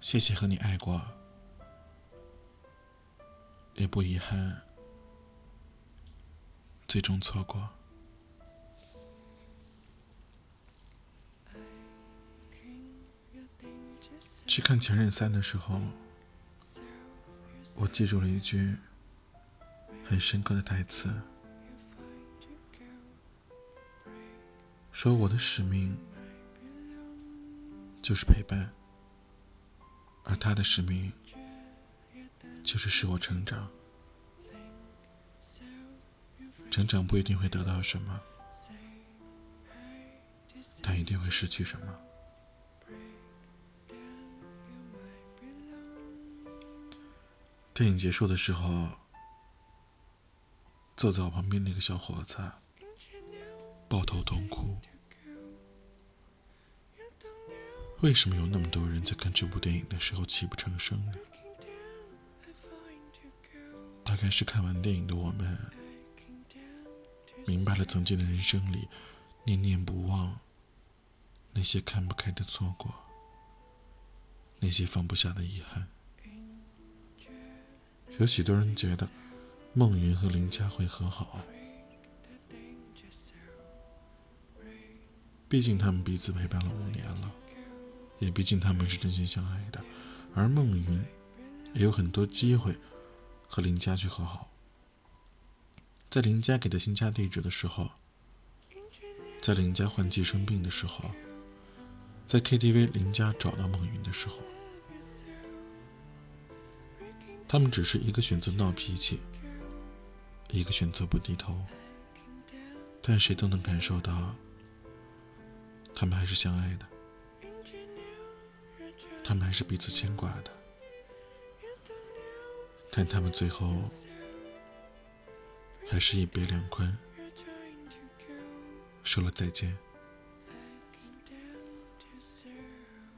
谢谢和你爱过，也不遗憾最终错过。去看《前任三》的时候，我记住了一句很深刻的台词，说我的使命就是陪伴，而他的使命就是使我成长。成长不一定会得到什么，但一定会失去什么。电影结束的时候，坐在我旁边那个小伙子抱头痛哭。为什么有那么多人在看这部电影的时候泣不成声呢？大概是看完电影的我们，明白了曾经的人生里念念不忘那些看不开的错过，那些放不下的遗憾。有许多人觉得孟云和林佳会和好，毕竟他们彼此陪伴了五年了，也毕竟他们是真心相爱的。而孟云也有很多机会和林佳去和好。在林佳给的新家地址的时候，在林佳换季生病的时候，在 KTV 林佳找到孟云的时候。他们只是一个选择闹脾气，一个选择不低头，但谁都能感受到，他们还是相爱的，他们还是彼此牵挂的，但他们最后还是一别两宽，说了再见。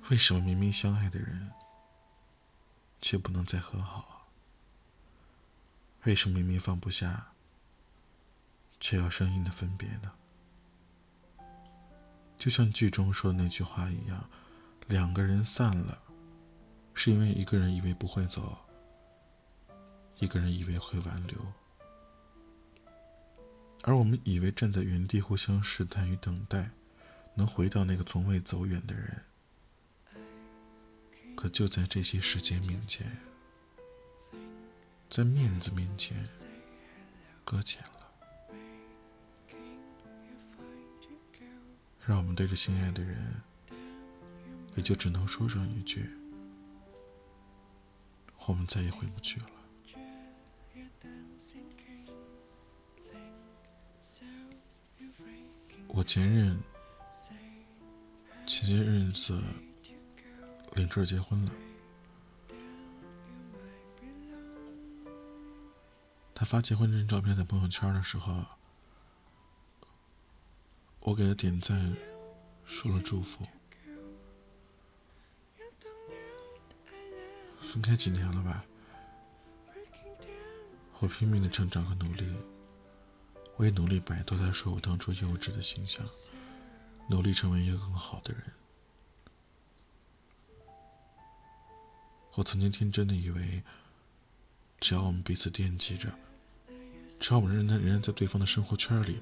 为什么明明相爱的人，却不能再和好？为什么明明放不下，却要生硬的分别呢？就像剧中说的那句话一样，两个人散了，是因为一个人以为不会走，一个人以为会挽留，而我们以为站在原地互相试探与等待，能回到那个从未走远的人，可就在这些时间面前。在面子面前搁浅了，让我们对着心爱的人，也就只能说上一句：我们再也回不去了。我前任前些日子领证结婚了。他发结婚证照片在朋友圈的时候，我给他点赞，说了祝福。分开几年了吧？我拼命的成长和努力，我也努力摆脱他说我当初幼稚的形象，努力成为一个更好的人。我曾经天真的以为，只要我们彼此惦记着。只要我们仍然仍然在对方的生活圈里，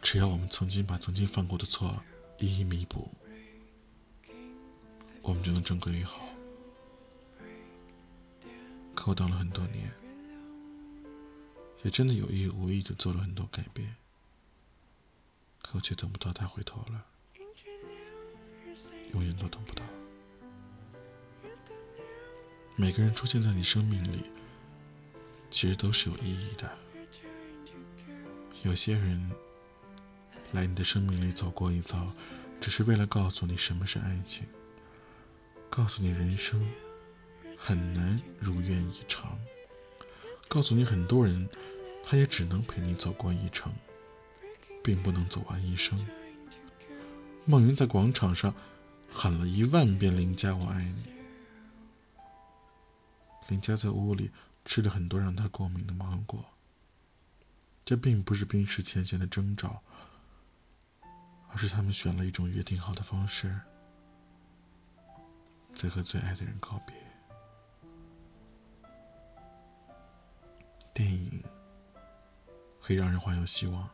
只要我们曾经把曾经犯过的错一一弥补，我们就能正归于好。我等了很多年，也真的有意无意的做了很多改变，可我却等不到他回头了，永远都等不到。每个人出现在你生命里，其实都是有意义的。有些人来你的生命里走过一遭，只是为了告诉你什么是爱情，告诉你人生很难如愿以偿，告诉你很多人他也只能陪你走过一程，并不能走完一生。孟云在广场上喊了一万遍“林佳，我爱你”。林佳在屋里吃了很多让他过敏的芒果。这并不是冰释前嫌的征兆，而是他们选了一种约定好的方式，在和最爱的人告别。电影会让人怀有希望，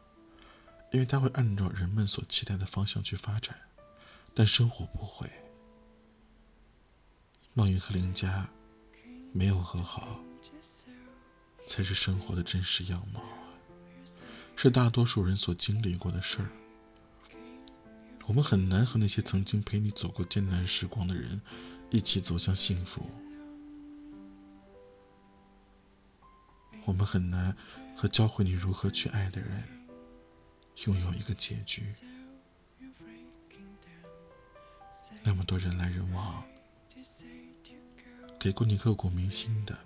因为它会按照人们所期待的方向去发展，但生活不会。梦云和林佳没有和好，才是生活的真实样貌，是大多数人所经历过的事儿。我们很难和那些曾经陪你走过艰难时光的人一起走向幸福。我们很难和教会你如何去爱的人拥有一个结局。那么多人来人往，给过你刻骨铭心的，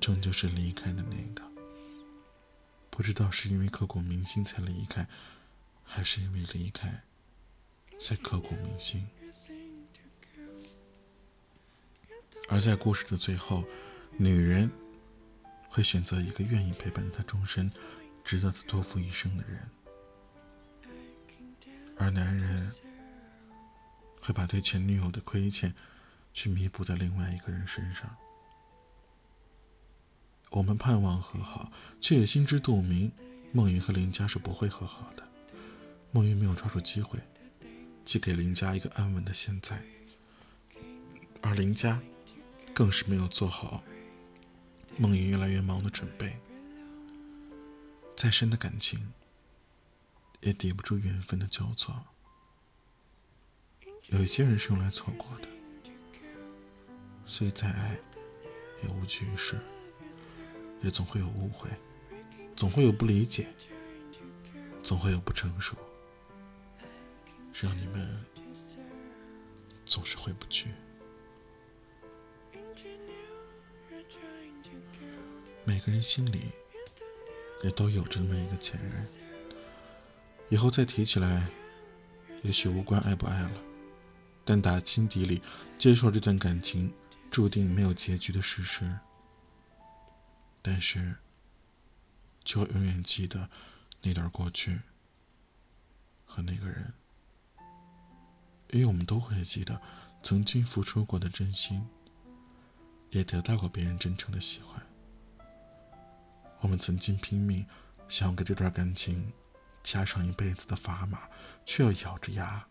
终究是离开的那个。不知道是因为刻骨铭心才离开，还是因为离开才刻骨铭心。而在故事的最后，女人。会选择一个愿意陪伴他终身、值得他托付一生的人，而男人会把对前女友的亏欠去弥补在另外一个人身上。我们盼望和好，却也心知肚明，梦云和林佳是不会和好的。梦云没有抓住机会，去给林佳一个安稳的现在，而林佳更是没有做好。梦云越来越忙的准备，再深的感情也抵不住缘分的交错。有一些人是用来错过的，所以再爱也无济于事，也总会有误会，总会有不理解，总会有不成熟，让你们总是回不去。每个人心里也都有着那么一个前任，以后再提起来，也许无关爱不爱了，但打心底里接受这段感情注定没有结局的事实。但是，就永远记得那段过去和那个人，因为我们都会记得曾经付出过的真心，也得到过别人真诚的喜欢。我们曾经拼命想要给这段感情加上一辈子的砝码，却要咬着牙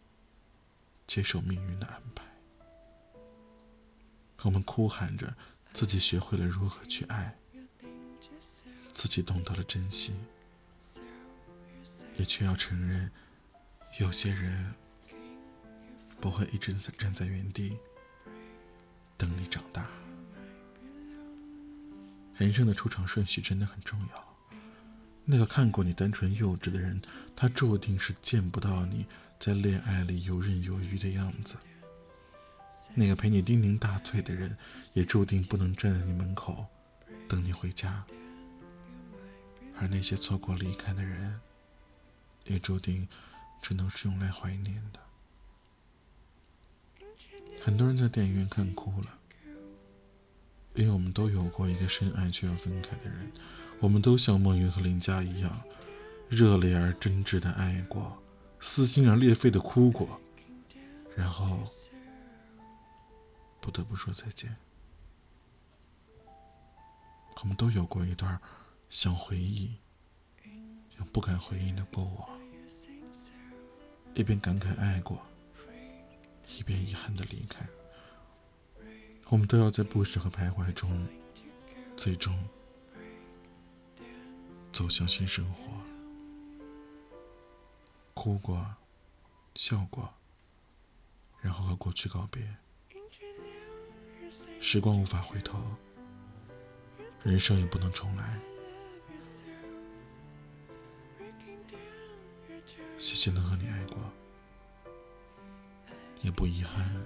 接受命运的安排。我们哭喊着自己学会了如何去爱，自己懂得了珍惜，也却要承认，有些人不会一直站在原地人生的出场顺序真的很重要。那个看过你单纯幼稚的人，他注定是见不到你在恋爱里游刃有余的样子。那个陪你叮咛大醉的人，也注定不能站在你门口等你回家。而那些错过离开的人，也注定只能是用来怀念的。很多人在电影院看哭了。因为我们都有过一个深爱却要分开的人，我们都像梦云和林佳一样，热烈而真挚的爱过，撕心而裂肺的哭过，然后不得不说再见。我们都有过一段想回忆又不敢回忆的过往，一边感慨爱过，一边遗憾的离开。我们都要在不舍和徘徊中，最终走向新生活。哭过，笑过，然后和过去告别。时光无法回头，人生也不能重来。谢谢能和你爱过，也不遗憾。